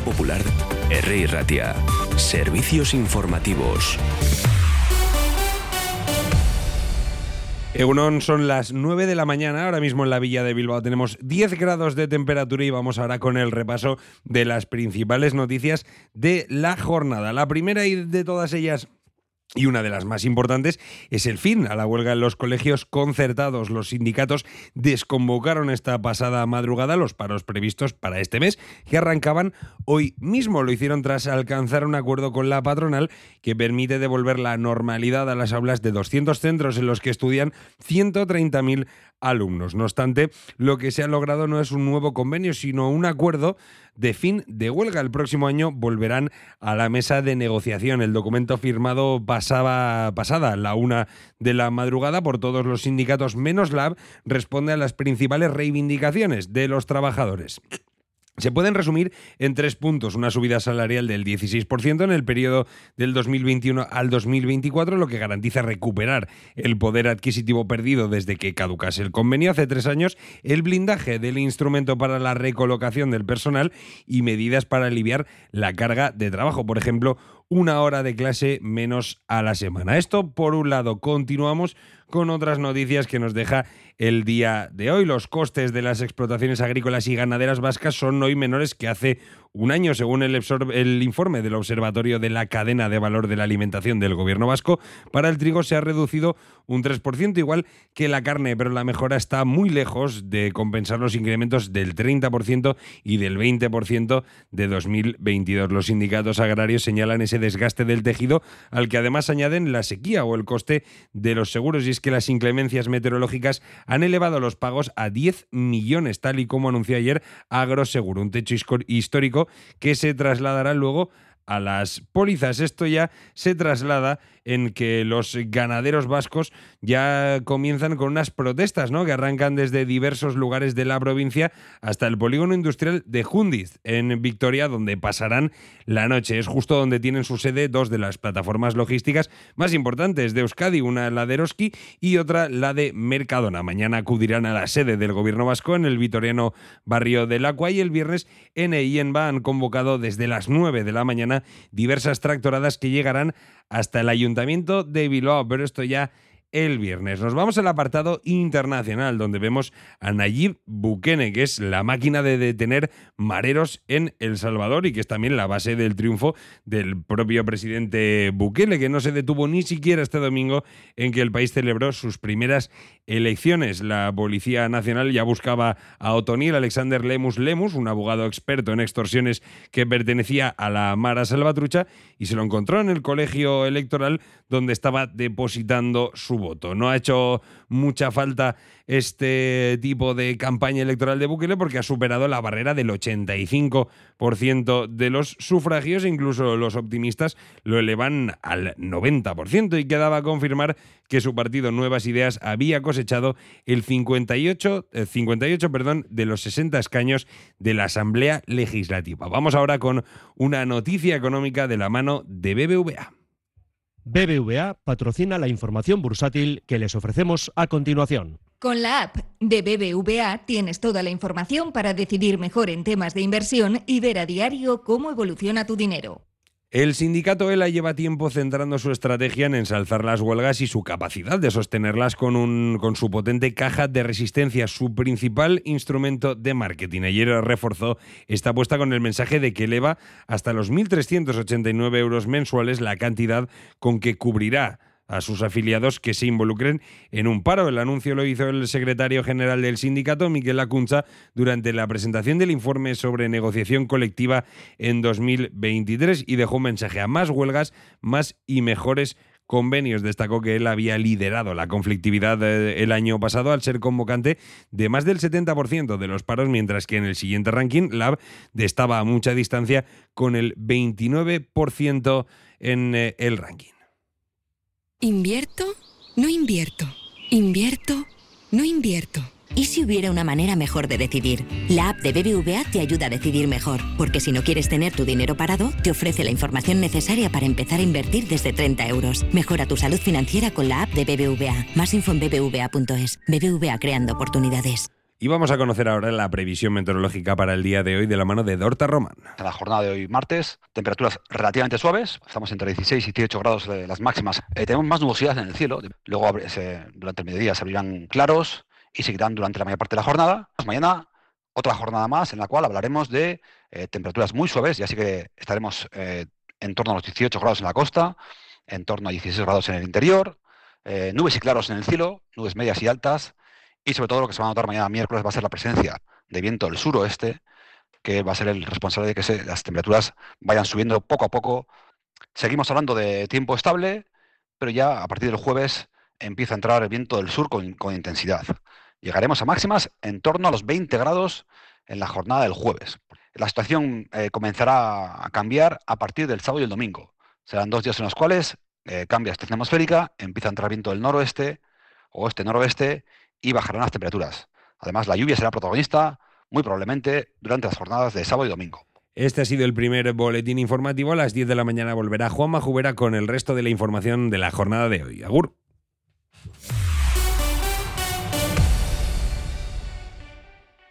Popular, R. Ratia. Servicios informativos. Egunon, son las 9 de la mañana. Ahora mismo en la villa de Bilbao tenemos 10 grados de temperatura y vamos ahora con el repaso de las principales noticias de la jornada. La primera y de todas ellas y una de las más importantes es el fin a la huelga en los colegios concertados. Los sindicatos desconvocaron esta pasada madrugada los paros previstos para este mes, que arrancaban hoy mismo. Lo hicieron tras alcanzar un acuerdo con la patronal que permite devolver la normalidad a las aulas de 200 centros en los que estudian 130.000 alumnos. No obstante, lo que se ha logrado no es un nuevo convenio, sino un acuerdo de fin de huelga. El próximo año volverán a la mesa de negociación. El documento firmado pasada la una de la madrugada por todos los sindicatos menos LAB responde a las principales reivindicaciones de los trabajadores. Se pueden resumir en tres puntos. Una subida salarial del 16% en el periodo del 2021 al 2024, lo que garantiza recuperar el poder adquisitivo perdido desde que caducase el convenio hace tres años, el blindaje del instrumento para la recolocación del personal y medidas para aliviar la carga de trabajo. Por ejemplo, una hora de clase menos a la semana. Esto por un lado. Continuamos con otras noticias que nos deja el día de hoy. Los costes de las explotaciones agrícolas y ganaderas vascas son hoy menores que hace un año, según el, informe del Observatorio de la Cadena de Valor de la Alimentación del Gobierno Vasco, para el trigo se ha reducido un 3%, igual que la carne, pero la mejora está muy lejos de compensar los incrementos del 30% y del 20% de 2022. Los sindicatos agrarios señalan ese desgaste del tejido, al que además añaden la sequía o el coste de los seguros, y es que las inclemencias meteorológicas han elevado los pagos a 10 millones, tal y como anunció ayer Agroseguro, un techo histórico que se trasladará luego a las pólizas. Esto ya se traslada en que los ganaderos vascos ya comienzan con unas protestas, ¿no? Que arrancan desde diversos lugares de la provincia hasta el polígono industrial de Jundiz, en Victoria, donde pasarán la noche. Es justo donde tienen su sede dos de las plataformas logísticas más importantes de Euskadi, una la de Eroski y otra la de Mercadona. Mañana acudirán a la sede del gobierno vasco en el vitoriano barrio del Acua y el viernes en Eienba han convocado desde las 9 de la mañana diversas tractoradas que llegarán hasta el Ayuntamiento de Bilbao, pero esto ya el viernes. Nos vamos al apartado internacional, donde vemos a Nayib Bukele, que es la máquina de detener mareros en El Salvador y que es también la base del triunfo del propio presidente Bukele, que no se detuvo ni siquiera este domingo en que el país celebró sus primeras elecciones. La Policía Nacional ya buscaba a Otoniel Alexander Lemus Lemus, un abogado experto en extorsiones que pertenecía a la Mara Salvatrucha, y se lo encontró en el colegio electoral donde estaba depositando su voto. No ha hecho mucha falta este tipo de campaña electoral de Bukele porque ha superado la barrera del 85% de los sufragios, incluso los optimistas lo elevan al 90% y quedaba a confirmar que su partido Nuevas Ideas había cosechado el 58, 58 perdón, de los 60 escaños de la Asamblea Legislativa. Vamos ahora con una noticia económica de la mano de BBVA. BBVA patrocina la información bursátil que les ofrecemos a continuación. Con la app de BBVA tienes toda la información para decidir mejor en temas de inversión y ver a diario cómo evoluciona tu dinero. El sindicato ELA lleva tiempo centrando su estrategia en ensalzar las huelgas y su capacidad de sostenerlas con, un, con su potente caja de resistencia, su principal instrumento de marketing. Ayer reforzó esta apuesta con el mensaje de que eleva hasta los 1.389 euros mensuales la cantidad con que cubrirá a sus afiliados que se involucren en un paro. El anuncio lo hizo el secretario general del sindicato, Miquel Lacunza, durante la presentación del informe sobre negociación colectiva en 2023 y dejó un mensaje a más huelgas, más y mejores convenios. Destacó que él había liderado la conflictividad eh, el año pasado al ser convocante de más del 70% de los paros, mientras que en el siguiente ranking Lab estaba a mucha distancia con el 29% en eh, el ranking. ¿Invierto? No invierto. ¿Invierto? No invierto. ¿Y si hubiera una manera mejor de decidir? La app de BBVA te ayuda a decidir mejor, porque si no quieres tener tu dinero parado, te ofrece la información necesaria para empezar a invertir desde 30 euros. Mejora tu salud financiera con la app de BBVA. Más info en bbva.es. BBVA creando oportunidades. Y vamos a conocer ahora la previsión meteorológica para el día de hoy de la mano de Dorta Román. En la jornada de hoy, martes, temperaturas relativamente suaves, estamos entre 16 y 18 grados de las máximas. Eh, tenemos más nubosidad en el cielo, luego durante el mediodía se abrirán claros y seguirán durante la mayor parte de la jornada. Mañana otra jornada más en la cual hablaremos de eh, temperaturas muy suaves, y así que estaremos eh, en torno a los 18 grados en la costa, en torno a 16 grados en el interior, nubes y claros en el cielo, nubes medias y altas, y sobre todo lo que se va a notar mañana miércoles va a ser la presencia de viento del suroeste, que va a ser el responsable de que las temperaturas vayan subiendo poco a poco. Seguimos hablando de tiempo estable, pero ya a partir del jueves empieza a entrar el viento del sur con, intensidad. Llegaremos a máximas en torno a los 20 grados en la jornada del jueves. La situación eh, comenzará a cambiar a partir del sábado y el domingo. Serán dos días en los cuales eh, cambia estación atmosférica, empieza a entrar viento del noroeste, oeste-noroeste y bajarán las temperaturas. Además, la lluvia será protagonista muy probablemente durante las jornadas de sábado y domingo. Este ha sido el primer boletín informativo. A las 10 de la mañana volverá Juan Majubera con el resto de la información de la jornada de hoy. Agur.